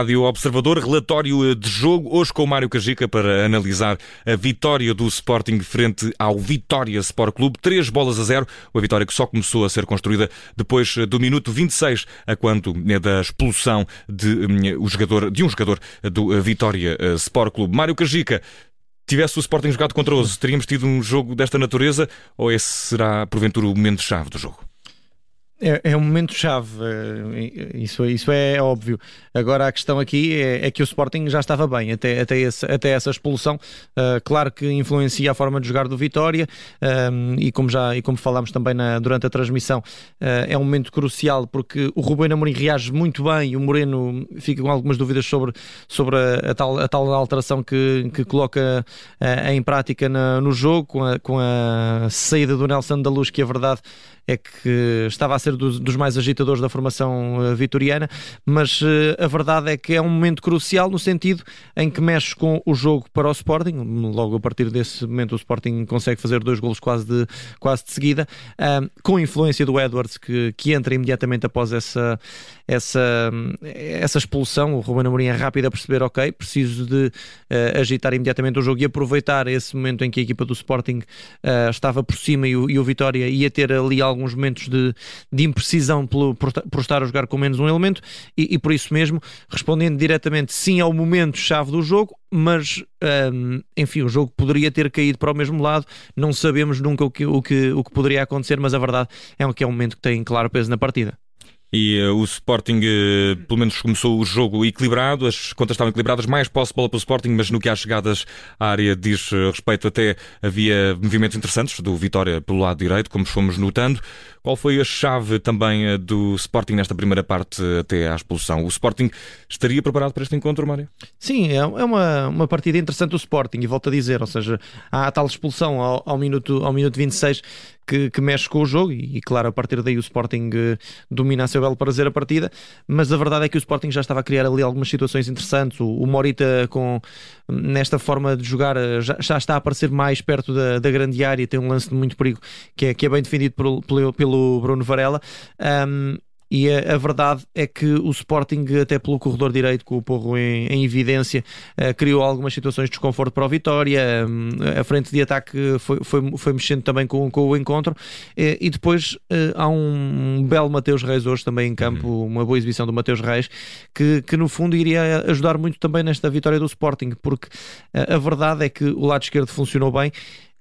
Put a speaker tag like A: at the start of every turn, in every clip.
A: Rádio Observador, relatório de jogo, hoje com o Mário Cajica para analisar a vitória do Sporting frente ao Vitória Sport Clube, três bolas a zero, uma vitória que só começou a ser construída depois do minuto 26, a quando é da expulsão de, um, jogador, de um jogador do Vitória Sport Clube. Mário Cajica, tivesse o Sporting jogado contra o teríamos tido um jogo desta natureza ou esse será, porventura, o momento-chave do jogo?
B: É, é um momento-chave, eh, isso, isso é óbvio. Agora a questão aqui é, é, que o Sporting já estava bem até, até, esse, até essa expulsão. Uh, claro que influencia a forma de jogar do Vitória um, e, como já, e como falámos também na, durante a transmissão, uh, é um momento crucial porque o Rubén Amorim reage muito bem e o Moreno fica com algumas dúvidas sobre, sobre a, a tal, a tal alteração que, que coloca uh, em prática na, no jogo com a, com a saída do Nelson da Luz, que a verdade é que estava a ser dos, dos mais agitadores da formação uh, vitoriana, mas uh, a verdade é que é um momento crucial no sentido em que mexe com o jogo para o Sporting. Logo a partir desse momento, o Sporting consegue fazer dois golos quase de, quase de seguida, com a influência do Edwards, que, que entra imediatamente após essa, essa, essa expulsão. O Ruben Amorim é rápido a perceber, ok, preciso de agitar imediatamente o jogo e aproveitar esse momento em que a equipa do Sporting estava por cima e o, e o Vitória ia ter ali alguns momentos de, de imprecisão pelo, por, por, estar a jogar com menos um elemento e, e, por isso mesmo, respondendo diretamente sim ao momento-chave do jogo, mas um, enfim, o jogo poderia ter caído para o mesmo lado, não sabemos nunca o que, o que, o que poderia acontecer, mas a verdade é que é um momento que tem claro peso na partida.
A: E uh, o Sporting, uh, pelo menos, começou o jogo equilibrado, as contas estavam equilibradas, mais posse de bola para o Sporting, mas no que às chegadas à área diz uh, respeito, até havia movimentos interessantes do Vitória pelo lado direito, como fomos notando. Qual foi a chave também do Sporting nesta primeira parte até à expulsão? O Sporting estaria preparado para este encontro, Mário?
B: Sim, é, é uma, uma partida interessante do Sporting, e volto a dizer, ou seja, há a tal expulsão ao, ao, minuto, ao minuto 26 que, que mexe com o jogo e, e, claro, a partir daí o Sporting uh, domina a seu belo prazer a partida, mas a verdade é que o Sporting já estava a criar ali algumas situações interessantes. O, o Morita, com, nesta forma de jogar, eh, já, já, está a aparecer mais perto da, da, grande área, tem um lance de muito perigo que é, que é bem defendido pelo, pelo Bruno Varela. Um, e a, a, verdade é que o Sporting, até pelo corredor direito, com o Porro em, em evidência, uh, criou algumas situações de desconforto para a vitória. Um, a frente de ataque foi, foi, foi mexendo também com, com o encontro. Uh, e depois uh, há um belo Mateus Reis hoje também em campo, uhum. uma boa exibição do Mateus Reis, que, que no fundo iria ajudar muito também nesta vitória do Sporting, porque a verdade é que o lado esquerdo funcionou bem.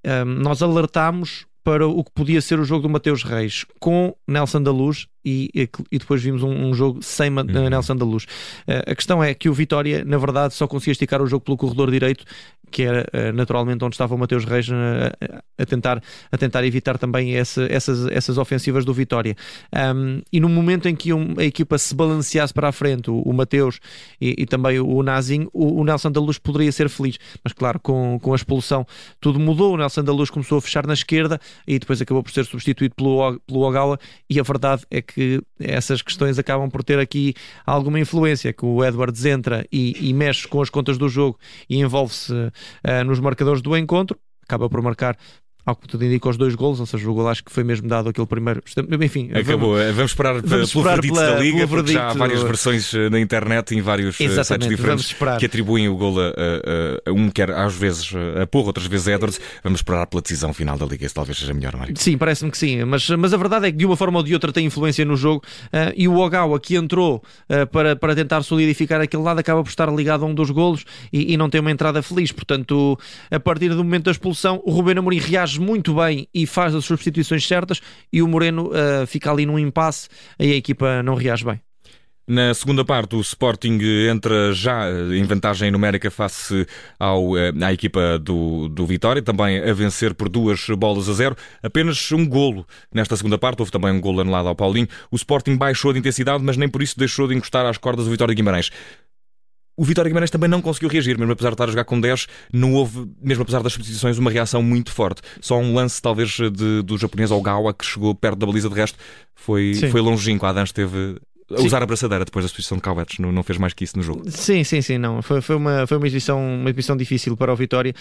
B: Um, nós alertámos para o que podia ser o jogo do Mateus Reis com Nelson da Luz e, e depois vimos um, um jogo sem uhum. Nelson da Luz. Uh, a questão é que o Vitória, na verdade, só conseguia esticar o jogo pelo corredor direito, que era uh, naturalmente onde estava o Mateus Reis uh, a, tentar, a tentar evitar também essa, essas, essas ofensivas do Vitória. Um, e no momento em que um, a equipa se balanceasse para a frente, o, o Mateus e, e, também o Nazinho, o, o, Nelson da Luz poderia ser feliz. Mas claro, com, com a expulsão tudo mudou. O Nelson da Luz começou a fechar na esquerda e depois acabou por ser substituído pelo, pelo Ogawa. E a verdade é que que essas questões acabam por ter aqui alguma influência, que o Edwards entra e, e mexe com as contas do jogo e envolve-se uh, nos marcadores do encontro, acaba por marcar ao que tudo indica, os dois golos, ou seja, o gol acho que foi mesmo dado aquele primeiro. Enfim,
A: acabou. Vamos, vamos esperar vamos pelo esperar verdito pela, da Liga, porque já há várias versões eh, na internet em vários eh, Exatamente, sites diferentes que atribuem o gol a, a, a, um, quer às vezes a Porro, outras vezes a Edwards. Vamos esperar pela decisão final da Liga, se talvez seja melhor, Mário.
B: Sim, parece-me que sim, mas, mas a verdade é que de uma forma ou de outra tem influência no jogo uh, e o Ogawa que entrou uh, para, para tentar solidificar aquele lado acaba por estar ligado a um dos golos e, e não tem uma entrada feliz. Portanto, a partir do momento da expulsão, o Rubén Amorim reage muito bem e faz as substituições certas e o Moreno uh, fica ali num impasse e a equipa não reage bem.
A: Na segunda parte, o Sporting entra já eh, em vantagem numérica face ao, eh, à equipa do, do Vitória, também a vencer por duas bolas a zero. Apenas um golo nesta segunda parte, houve também um golo anulado ao Paulinho. O Sporting baixou de intensidade, mas nem por isso deixou de encostar às cordas do Vitória de Guimarães. O Vitória Guimarães também não conseguiu reagir, mesmo apesar de estar a jogar com 10, não houve, mesmo apesar das substituições, uma reação muito forte. Só um lance, talvez, de, do japonês Ogawa, que chegou perto da baliza, de resto foi, foi longínquo. A Adams esteve a usar a braçadeira depois da substituição de Calvetes, não, não fez mais que isso no jogo.
B: Sim, sim, sim, não. Foi, foi, uma, foi uma, exibição, uma exibição difícil para o Vitória.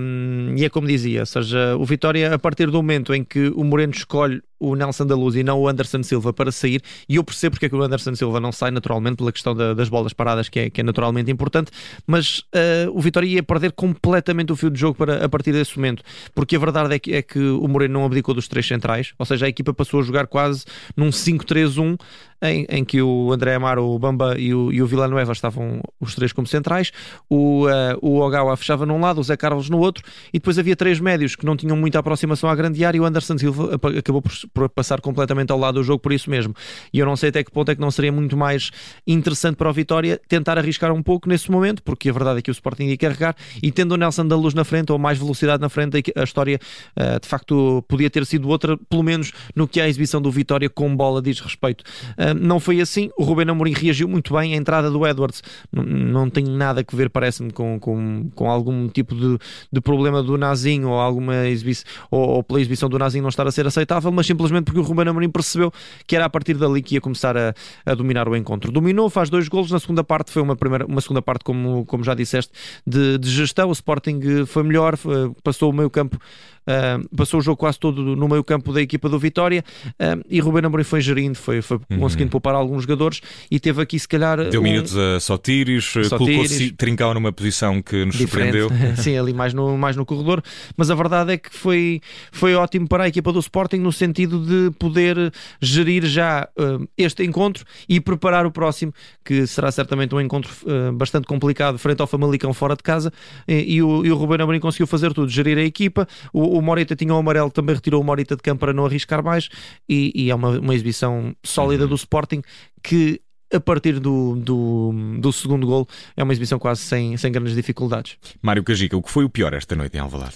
B: Um, e é como dizia, ou seja, o Vitória, a partir do momento em que o Moreno escolhe o Nelson da Luz e não o Anderson Silva para sair, e eu percebo porque é que o Anderson Silva não sai naturalmente pela questão da, das bolas paradas, que é, que é naturalmente importante, mas uh, o Vitória ia perder completamente o fio de jogo para, a partir desse momento, porque a verdade é que, é que o Moreno não abdicou dos três centrais, ou seja, a equipa passou a jogar quase num 5-3-1 em, em que o André Amaro, o Bamba e o, e o Villanueva estavam os três como centrais, o, uh, o Ogawa fechava num lado, o Zé Carlos no outro, e depois havia três médios que não tinham muita aproximação à grande área e o Anderson Silva acabou por, passar completamente ao lado do jogo por isso mesmo. E eu não sei até que ponto é que não seria muito mais interessante para o Vitória tentar arriscar um pouco nesse momento, porque a verdade é que o Sporting ia carregar e tendo o Nelson da Luz na frente ou mais velocidade na frente, a história uh, de facto podia ter sido outra, pelo menos no que a exibição do Vitória com bola diz respeito. Uh, não foi assim. O Ruben Amorim reagiu muito bem. A entrada do Edwards não tem nada a ver, parece-me, com, com, com algum tipo de, de problema do Nazinho ou alguma exibição ou, ou, pela exibição do Nazinho não estar a ser aceitável, mas simplesmente porque o Ruben Amorim percebeu que era a partir dali que ia começar a, a dominar o encontro. Dominou, faz dois golos. Na segunda parte foi uma, primeira, uma segunda parte, como, como já disseste, de, de gestão. O Sporting foi melhor, foi, passou o meio campo Uh, passou o jogo quase todo no meio campo da equipa do Vitória uh, e Ruben Amorim foi gerindo, foi, foi uhum. conseguindo poupar alguns jogadores e teve aqui se calhar...
A: Deu um... minutos a Sotiris, colocou-se Trincão numa posição que nos Diferente. surpreendeu.
B: Sim, ali mais no, mais no corredor, mas a verdade é que foi, foi ótimo para a equipa do Sporting no sentido de poder gerir já uh, este encontro e preparar o próximo, que será certamente um encontro bastante complicado frente ao Famalicão fora de casa e, e, o, e o Ruben Amorim conseguiu fazer tudo, gerir a equipa, o, o Morita tinha o amarelo, também retirou o Morita de campo para não arriscar mais e, e é uma, uma exibição sólida uhum. do Sporting que a partir do, do, do, segundo gol é uma exibição quase sem, sem grandes dificuldades.
A: Mário Cajica, o que foi o pior esta noite em Alvalade?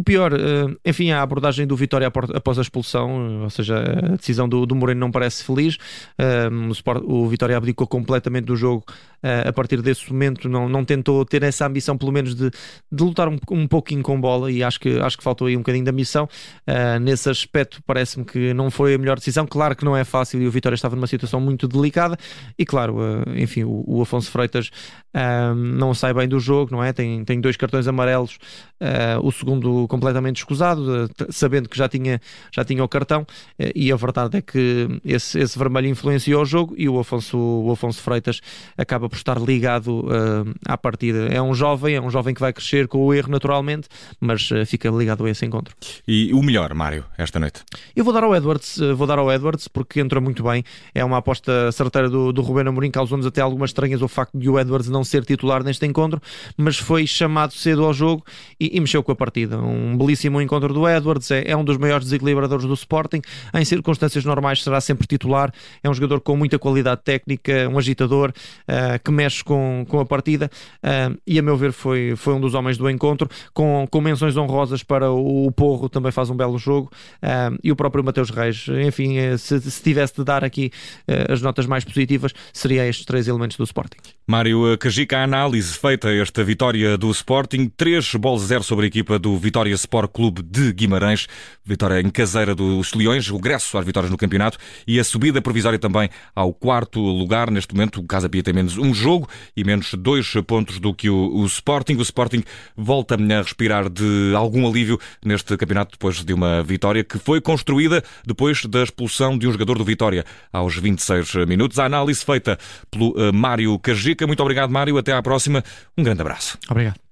B: O pior, eh, enfim, a abordagem do Vitória após a expulsão, ou seja, a decisão do, do Moreno não parece feliz. Eh, o, Sport, o Vitória abdicou completamente do jogo eh, a partir desse momento, não, não tentou ter essa ambição, pelo menos, de, de lutar um, um pouquinho com bola e acho que, acho que faltou aí um bocadinho de ambição. Nesse aspecto, parece-me que não foi a melhor decisão. Claro que não é fácil e o Vitória estava numa situação muito delicada. E claro, enfim, o, o Afonso Freitas não sai bem do jogo, não é? Tem, tem dois cartões amarelos, o segundo completamente escusado, eh, sabendo que já tinha, já tinha o cartão, eh, e a verdade é que esse, esse vermelho influenciou o jogo e o Afonso, o Afonso Freitas acaba por estar ligado uh, à partida. É um jovem, é um jovem que vai crescer com o erro naturalmente, mas uh, fica ligado a esse encontro.
A: E o melhor, Mário, esta noite?
B: Eu vou dar ao Edwards, vou dar ao Edwards porque entra muito bem, é uma aposta certeira do, do Rubén Amorim, causou-nos até algumas estranhas o facto de o Edwards não ser titular neste encontro, mas foi chamado cedo ao jogo e, e mexeu com a partida. Um um belíssimo encontro do Edwards, é, é, um dos maiores desequilibradores do Sporting. Em circunstâncias normais será sempre titular. É um jogador com muita qualidade técnica, um agitador uh, que mexe com, com a partida uh, e, a meu ver, foi, foi um dos homens do encontro. Com, com menções honrosas para o, o Porro, também faz um belo jogo, uh, e o próprio Mateus Reis. Enfim, se, se tivesse de dar aqui as notas mais positivas, seria estes três elementos do Sporting.
A: Mário Cajica, a análise feita esta vitória do Sporting, 3 bolas 0 sobre a equipa do Vitória Sport Clube de Guimarães, vitória em caseira dos Leões, regresso às vitórias no campeonato e a subida provisória também ao quarto lugar. Neste momento, o Casa Pia tem menos um jogo e menos dois pontos do que o, o Sporting. O Sporting volta a respirar de algum alívio neste campeonato depois de uma vitória que foi construída depois da expulsão de um jogador do Vitória aos 26 minutos. A análise feita pelo uh, Mário Cajica. Muito obrigado, Mário. Até à próxima. Um grande abraço.
B: Obrigado.